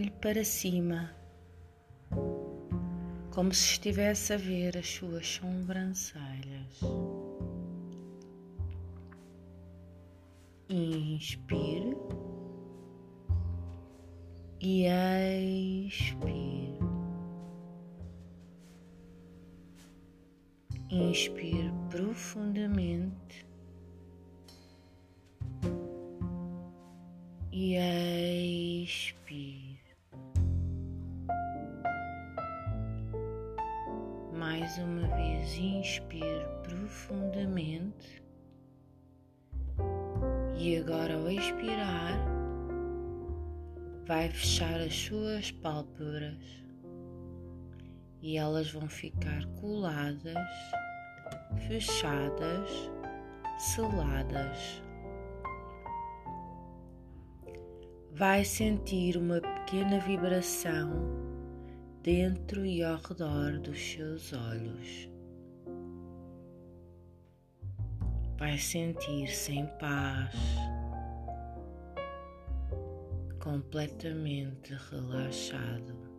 olhe para cima, como se estivesse a ver as suas sobrancelhas. Inspire e expire. Inspire profundamente e e agora, ao expirar, vai fechar as suas pálpebras e elas vão ficar coladas, fechadas, seladas. vai sentir uma pequena vibração dentro e ao redor dos seus olhos. Vai sentir-se em paz, completamente relaxado.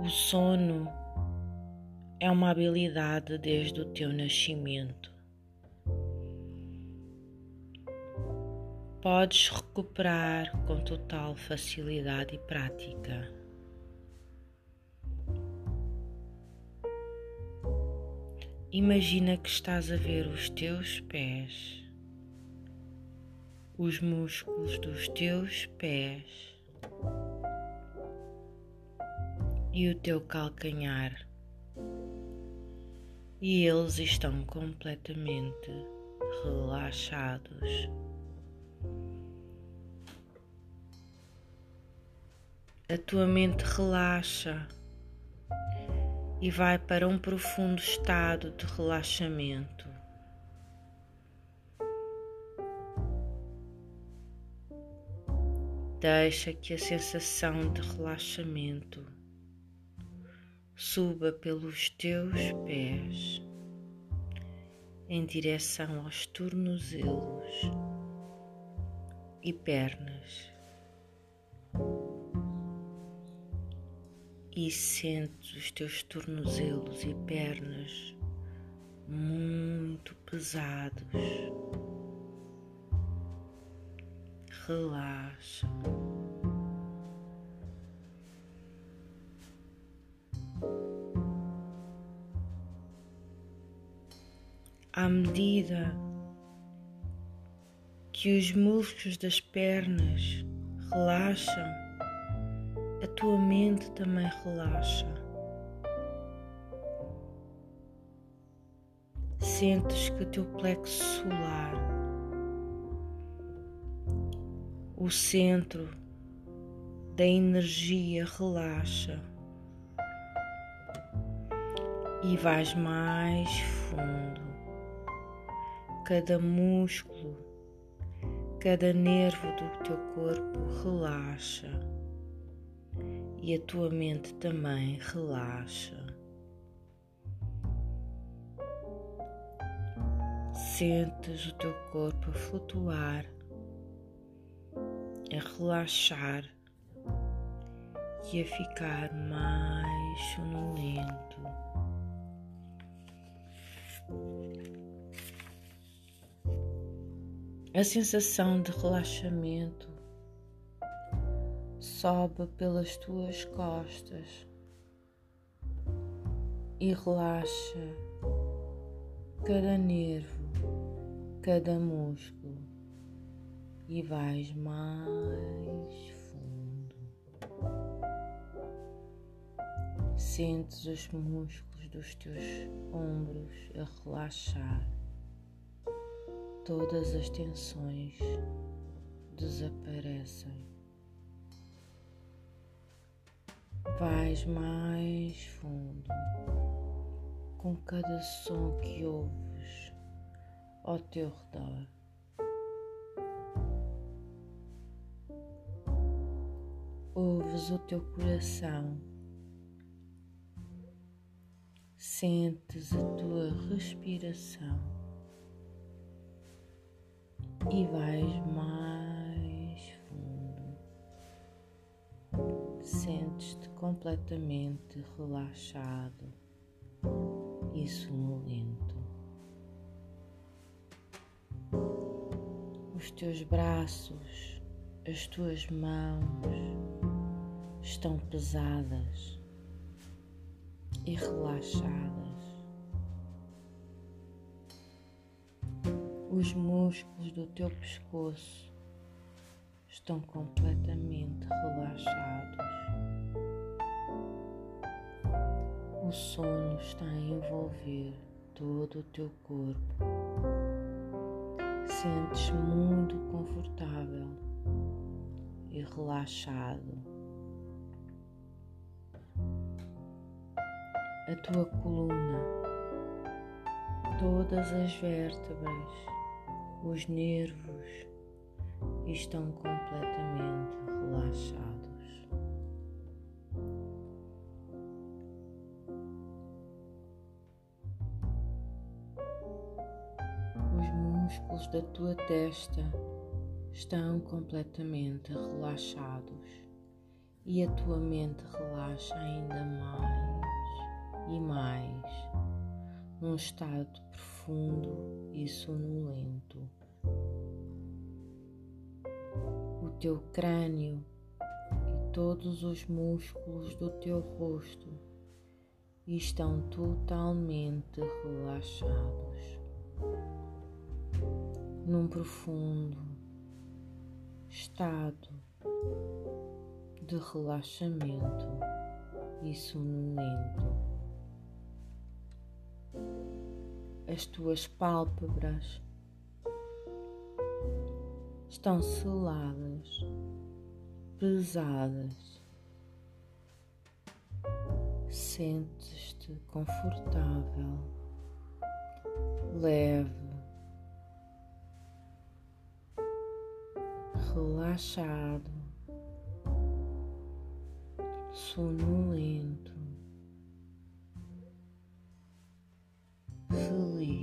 O sono é uma habilidade desde o teu nascimento. podes recuperar com total facilidade e prática. Imagina que estás a ver os teus pés, os músculos dos teus pés e o teu calcanhar, e eles estão completamente relaxados. a tua mente relaxa e vai para um profundo estado de relaxamento. Deixa que a sensação de relaxamento suba pelos teus pés em direção aos tornozelos e pernas. E sentes os teus tornozelos e pernas muito pesados. Relaxa. À medida que os músculos das pernas relaxam, tua mente também relaxa. Sentes que o teu plexo solar, o centro da energia, relaxa e vais mais fundo. Cada músculo, cada nervo do teu corpo relaxa e a tua mente também relaxa. Sentes o teu corpo a flutuar, a relaxar e a ficar mais sonolento. A sensação de relaxamento sobe pelas tuas costas e relaxa cada nervo, cada músculo e vais mais fundo. Sentes os músculos dos teus ombros a relaxar, todas as tensões desaparecem. Vais mais fundo. Com cada som que ouves ao teu redor. Ouves o teu coração, sentes a tua respiração. E vais completamente relaxado e sonolento. Os teus braços, as tuas mãos estão pesadas e relaxadas. Os músculos do teu pescoço estão completamente relaxados. Sono está a envolver todo o teu corpo. Sentes muito confortável e relaxado. A tua coluna, todas as vértebras, os nervos estão completamente relaxados. Da tua testa estão completamente relaxados e a tua mente relaxa ainda mais e mais num estado profundo e sonolento. teu crânio e todos os músculos do teu rosto estão totalmente relaxados num profundo estado de relaxamento e sonolento. As tuas pálpebras estão seladas, pesadas. Sentes-te confortável, leve, relaxado, sonolento, feliz.